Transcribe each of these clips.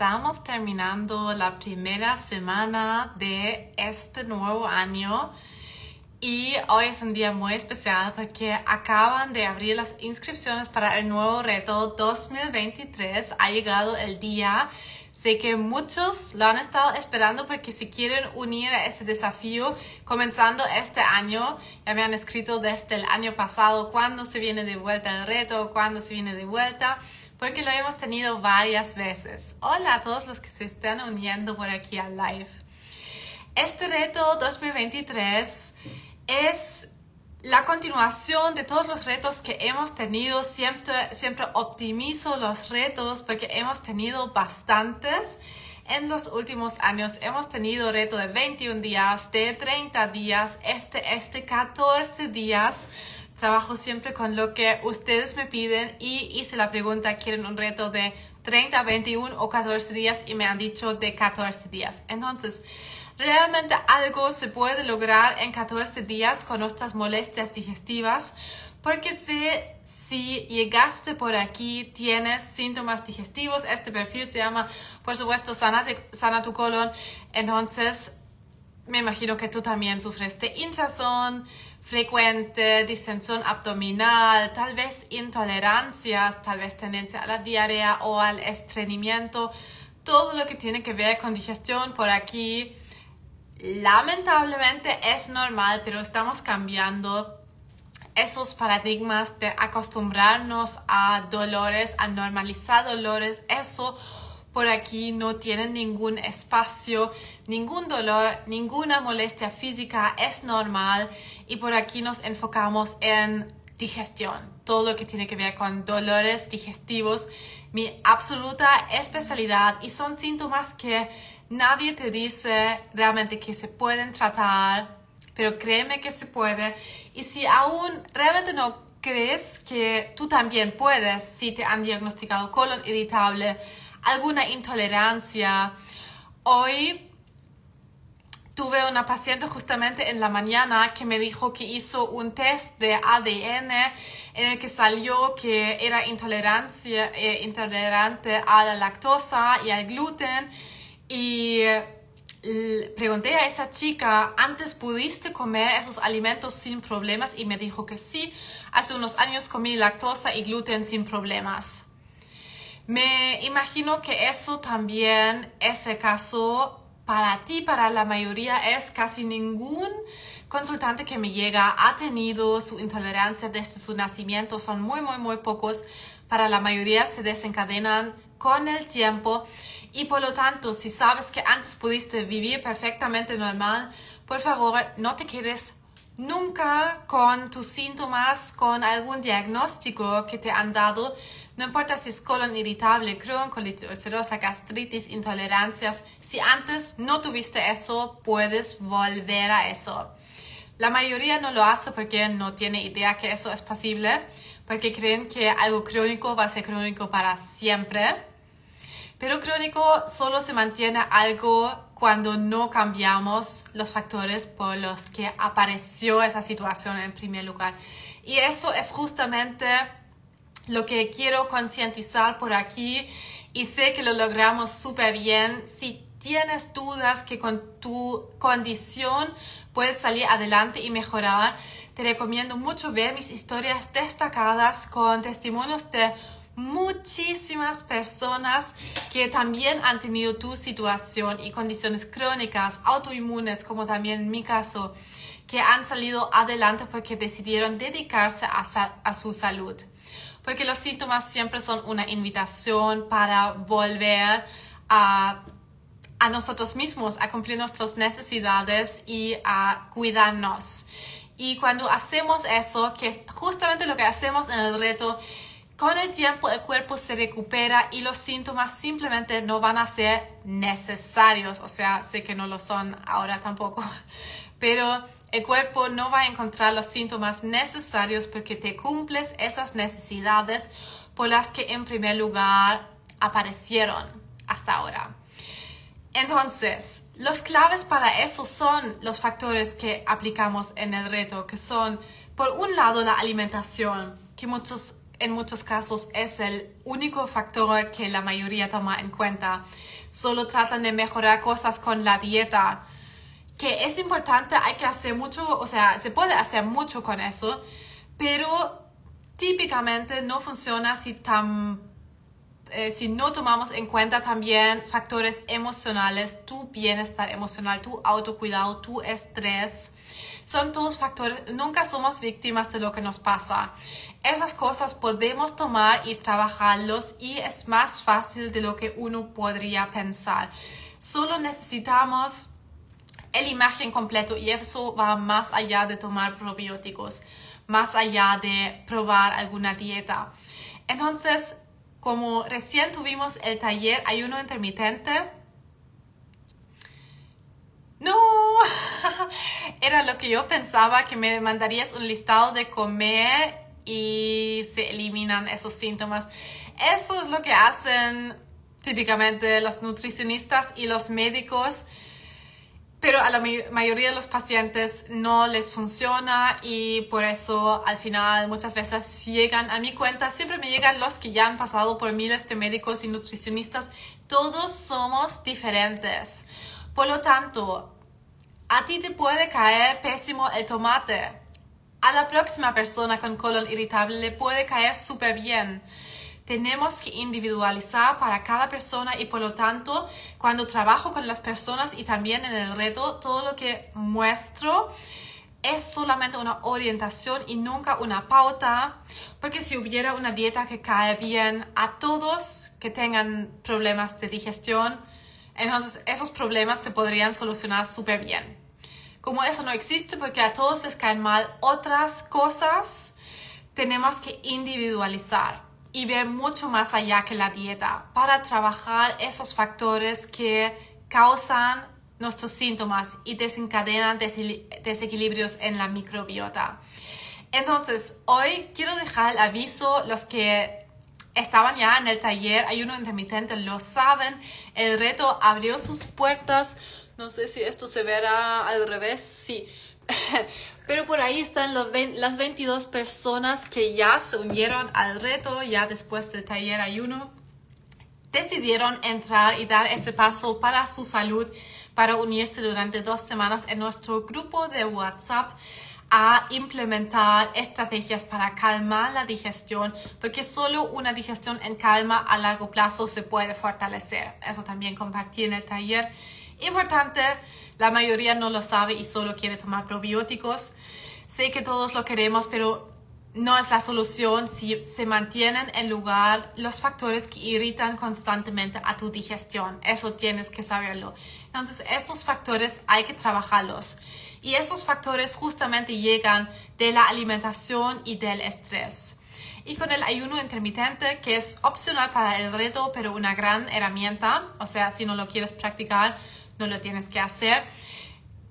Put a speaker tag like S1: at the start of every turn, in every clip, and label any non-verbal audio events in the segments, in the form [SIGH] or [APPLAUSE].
S1: estamos terminando la primera semana de este nuevo año y hoy es un día muy especial porque acaban de abrir las inscripciones para el nuevo reto 2023. Ha llegado el día. Sé que muchos lo han estado esperando porque si quieren unir a ese desafío comenzando este año, ya me han escrito desde el año pasado cuándo se viene de vuelta el reto, cuándo se viene de vuelta porque lo hemos tenido varias veces. Hola a todos los que se están uniendo por aquí al live. Este reto 2023 es la continuación de todos los retos que hemos tenido. Siempre, siempre optimizo los retos porque hemos tenido bastantes. En los últimos años hemos tenido reto de 21 días, de 30 días, este, este 14 días trabajo siempre con lo que ustedes me piden y hice la pregunta, ¿quieren un reto de 30, 21 o 14 días? Y me han dicho de 14 días. Entonces, realmente algo se puede lograr en 14 días con nuestras molestias digestivas. Porque si, si llegaste por aquí, tienes síntomas digestivos, este perfil se llama, por supuesto, sana, sana tu colon. Entonces, me imagino que tú también sufres de hinchazón, frecuente, distensión abdominal, tal vez intolerancias, tal vez tendencia a la diarrea o al estreñimiento, todo lo que tiene que ver con digestión por aquí. Lamentablemente es normal, pero estamos cambiando esos paradigmas de acostumbrarnos a dolores, a normalizar dolores, eso por aquí no tienen ningún espacio, ningún dolor, ninguna molestia física, es normal. Y por aquí nos enfocamos en digestión, todo lo que tiene que ver con dolores digestivos, mi absoluta especialidad y son síntomas que nadie te dice realmente que se pueden tratar, pero créeme que se puede y si aún realmente no crees que tú también puedes, si te han diagnosticado colon irritable, alguna intolerancia, hoy tuve una paciente justamente en la mañana que me dijo que hizo un test de ADN en el que salió que era intolerancia, eh, intolerante a la lactosa y al gluten. Y pregunté a esa chica, ¿antes pudiste comer esos alimentos sin problemas? Y me dijo que sí, hace unos años comí lactosa y gluten sin problemas. Me imagino que eso también es el caso para ti, para la mayoría, es casi ningún consultante que me llega ha tenido su intolerancia desde su nacimiento. Son muy, muy, muy pocos. Para la mayoría se desencadenan con el tiempo y por lo tanto, si sabes que antes pudiste vivir perfectamente normal, por favor, no te quedes nunca con tus síntomas, con algún diagnóstico que te han dado no importa si es colon irritable, Crohn, colitis ulcerosa, gastritis, intolerancias. Si antes no tuviste eso, puedes volver a eso. La mayoría no lo hace porque no tiene idea que eso es posible, porque creen que algo crónico va a ser crónico para siempre. Pero crónico solo se mantiene algo cuando no cambiamos los factores por los que apareció esa situación en primer lugar. Y eso es justamente lo que quiero concientizar por aquí y sé que lo logramos súper bien. Si tienes dudas que con tu condición puedes salir adelante y mejorar, te recomiendo mucho ver mis historias destacadas con testimonios de muchísimas personas que también han tenido tu situación y condiciones crónicas, autoinmunes, como también en mi caso, que han salido adelante porque decidieron dedicarse a, su salud porque los síntomas siempre son una invitación para volver a, a nosotros mismos, a cumplir nuestras necesidades y a cuidarnos. Y cuando hacemos eso, que justamente lo que hacemos en el reto, con el tiempo el cuerpo se recupera y los síntomas simplemente no van a ser necesarios. O sea, sé que no lo son ahora tampoco, [LAUGHS] pero el cuerpo no va a encontrar los síntomas necesarios porque te cumples esas necesidades por las que en primer lugar aparecieron hasta ahora. Entonces, los claves para eso son los factores que aplicamos en el reto, que son, por un lado, la alimentación, que muchos en muchos casos es el único factor que la mayoría toma en cuenta. Solo tratan de mejorar cosas con la dieta, que es importante, hay que hacer mucho, o sea, se puede hacer mucho con eso, pero típicamente no funciona si, tan, eh, si no tomamos en cuenta también factores emocionales, tu bienestar emocional, tu autocuidado, tu estrés. Son todos factores, nunca somos víctimas de lo que nos pasa. Esas cosas podemos tomar y trabajarlos y es más fácil de lo que uno podría pensar. Solo necesitamos el imagen completo y eso va más allá de tomar probióticos más allá de probar alguna dieta. Entonces, como recién tuvimos el taller ayuno intermitente, no, [LAUGHS] era lo que yo pensaba, que me mandarías un listado de comer y se eliminan esos síntomas. Eso es lo que hacen típicamente los nutricionistas y los médicos pero a la mayoría de los pacientes no les funciona y por eso al final muchas veces llegan a mi cuenta, siempre me llegan los que ya han pasado por miles de médicos y nutricionistas, todos somos diferentes. Por lo tanto, a ti te puede caer pésimo el tomate, a la próxima persona con colon irritable le puede caer súper bien. Tenemos que individualizar para cada persona y por lo tanto cuando trabajo con las personas y también en el reto, todo lo que muestro es solamente una orientación y nunca una pauta, porque si hubiera una dieta que cae bien a todos que tengan problemas de digestión, entonces esos problemas se podrían solucionar súper bien. Como eso no existe porque a todos les caen mal otras cosas, tenemos que individualizar y ver mucho más allá que la dieta para trabajar esos factores que causan nuestros síntomas y desencadenan desequilibrios en la microbiota. Entonces, hoy quiero dejar el aviso, los que estaban ya en el taller ayuno intermitente lo saben, el reto abrió sus puertas, no sé si esto se verá al revés, sí, [LAUGHS] Pero por ahí están las 22 personas que ya se unieron al reto, ya después del taller ayuno. Decidieron entrar y dar ese paso para su salud, para unirse durante dos semanas en nuestro grupo de WhatsApp a implementar estrategias para calmar la digestión, porque solo una digestión en calma a largo plazo se puede fortalecer. Eso también compartí en el taller. Importante, la mayoría no lo sabe y solo quiere tomar probióticos. Sé que todos lo queremos, pero no es la solución si se mantienen en lugar los factores que irritan constantemente a tu digestión. Eso tienes que saberlo. Entonces, esos factores hay que trabajarlos. Y esos factores justamente llegan de la alimentación y del estrés. Y con el ayuno intermitente, que es opcional para el reto, pero una gran herramienta, o sea, si no lo quieres practicar, no lo tienes que hacer.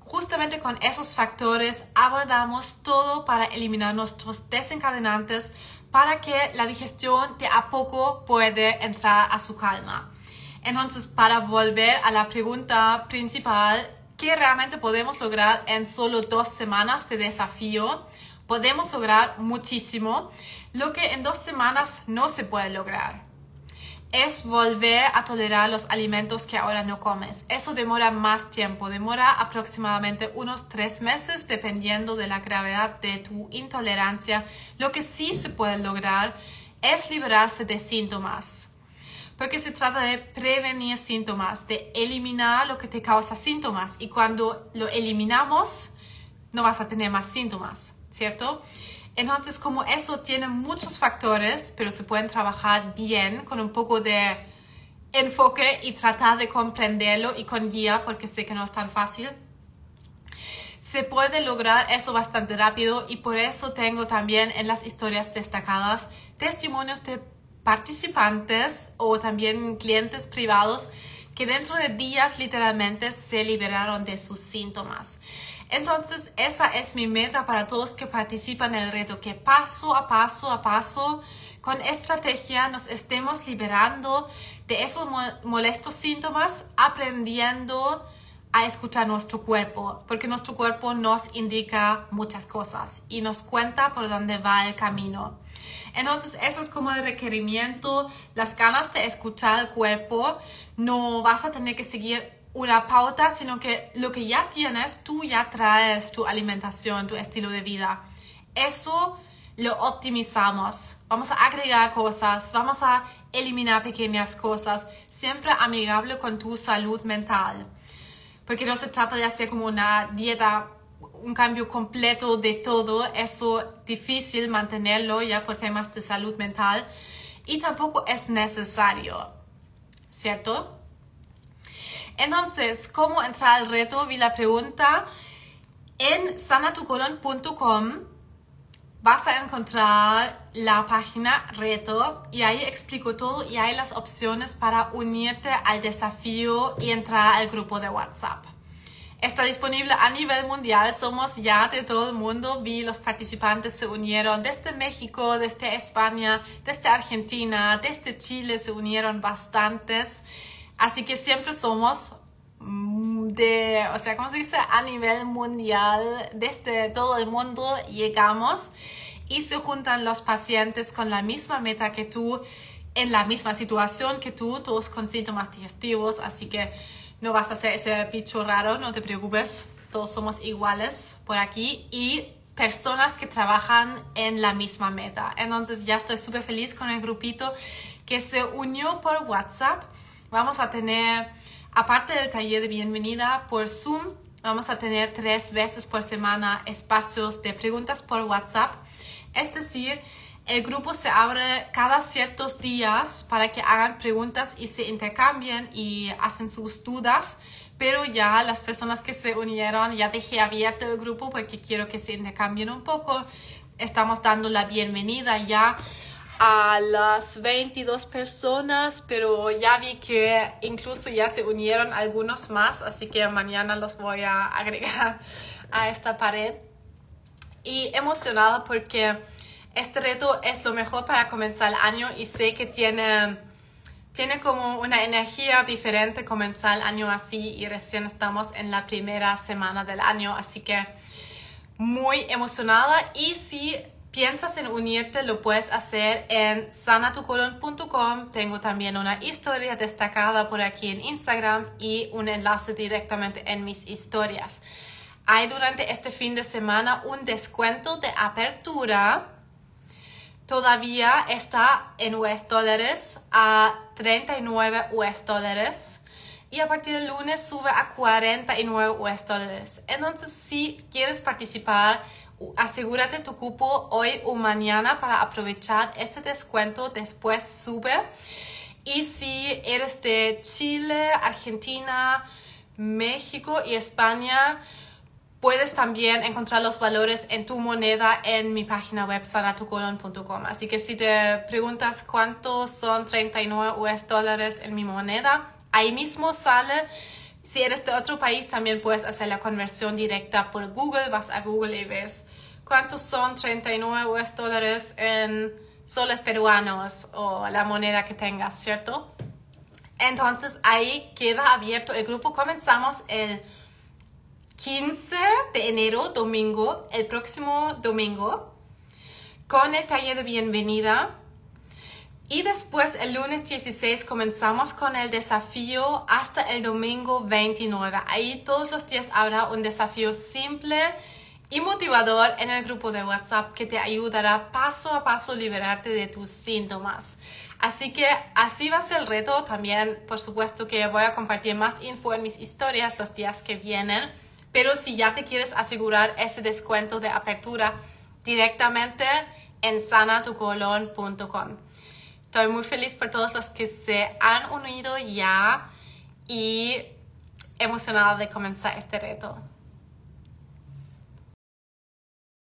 S1: Justamente con esos factores abordamos todo para eliminar nuestros desencadenantes para que la digestión de a poco puede entrar a su calma. Entonces, para volver a la pregunta principal, ¿qué realmente podemos lograr en solo dos semanas de desafío? Podemos lograr muchísimo, lo que en dos semanas no se puede lograr es volver a tolerar los alimentos que ahora no comes. Eso demora más tiempo, demora aproximadamente unos tres meses dependiendo de la gravedad de tu intolerancia. Lo que sí se puede lograr es liberarse de síntomas, porque se trata de prevenir síntomas, de eliminar lo que te causa síntomas y cuando lo eliminamos no vas a tener más síntomas, ¿cierto? Entonces, como eso tiene muchos factores, pero se pueden trabajar bien con un poco de enfoque y tratar de comprenderlo y con guía, porque sé que no es tan fácil, se puede lograr eso bastante rápido y por eso tengo también en las historias destacadas testimonios de participantes o también clientes privados que dentro de días literalmente se liberaron de sus síntomas. Entonces, esa es mi meta para todos que participan en el reto, que paso a paso a paso, con estrategia, nos estemos liberando de esos molestos síntomas, aprendiendo a escuchar nuestro cuerpo, porque nuestro cuerpo nos indica muchas cosas y nos cuenta por dónde va el camino. Entonces, eso es como el requerimiento, las ganas de escuchar el cuerpo. No vas a tener que seguir una pauta, sino que lo que ya tienes, tú ya traes tu alimentación, tu estilo de vida. Eso lo optimizamos. Vamos a agregar cosas, vamos a eliminar pequeñas cosas, siempre amigable con tu salud mental. Porque no se trata de hacer como una dieta, un cambio completo de todo, eso difícil mantenerlo ya por temas de salud mental y tampoco es necesario, ¿cierto? Entonces, ¿cómo entrar al reto? Vi la pregunta en sanatucolon.com vas a encontrar la página reto y ahí explico todo y hay las opciones para unirte al desafío y entrar al grupo de WhatsApp. Está disponible a nivel mundial, somos ya de todo el mundo, vi los participantes se unieron desde México, desde España, desde Argentina, desde Chile se unieron bastantes, así que siempre somos de, o sea, ¿cómo se dice? A nivel mundial, desde todo el mundo llegamos y se juntan los pacientes con la misma meta que tú, en la misma situación que tú, todos con síntomas digestivos, así que no vas a hacer ese bicho raro, no te preocupes, todos somos iguales por aquí y personas que trabajan en la misma meta. Entonces ya estoy súper feliz con el grupito que se unió por WhatsApp. Vamos a tener, aparte del taller de bienvenida por Zoom, vamos a tener tres veces por semana espacios de preguntas por WhatsApp es decir, el grupo se abre cada ciertos días para que hagan preguntas y se intercambien y hacen sus dudas, pero ya las personas que se unieron, ya dejé abierto el grupo porque quiero que se intercambien un poco. Estamos dando la bienvenida ya a las 22 personas, pero ya vi que incluso ya se unieron algunos más, así que mañana los voy a [LAUGHS] agregar a esta pared. Y emocionada porque este reto es lo mejor para comenzar el año y sé que tiene, tiene como una energía diferente comenzar el año así y recién estamos en la primera semana del año, así que muy emocionada. Y si piensas en unirte lo puedes hacer en sanatucolon.com. Tengo también una historia destacada por aquí en Instagram y un enlace directamente en mis historias. Hay durante este fin de semana un descuento de apertura. Todavía está en US dólares a 39 US dólares y a partir del lunes sube a 49 US dólares. Entonces, si quieres participar, asegúrate tu cupo hoy o mañana para aprovechar ese descuento. Después sube. Y si eres de Chile, Argentina, México y España, Puedes también encontrar los valores en tu moneda en mi página web sanatucolon.com. Así que si te preguntas cuántos son 39 US dólares en mi moneda, ahí mismo sale. Si eres de otro país, también puedes hacer la conversión directa por Google. Vas a Google y ves cuántos son 39 US dólares en soles peruanos o la moneda que tengas, ¿cierto? Entonces ahí queda abierto el grupo. Comenzamos el 15 de enero, domingo, el próximo domingo, con el taller de bienvenida. Y después el lunes 16 comenzamos con el desafío hasta el domingo 29. Ahí todos los días habrá un desafío simple y motivador en el grupo de WhatsApp que te ayudará paso a paso liberarte de tus síntomas. Así que así va a ser el reto. También, por supuesto, que voy a compartir más info en mis historias los días que vienen pero si ya te quieres asegurar ese descuento de apertura directamente en sanatucolon.com. Estoy muy feliz por todos los que se han unido ya y emocionada de comenzar este reto.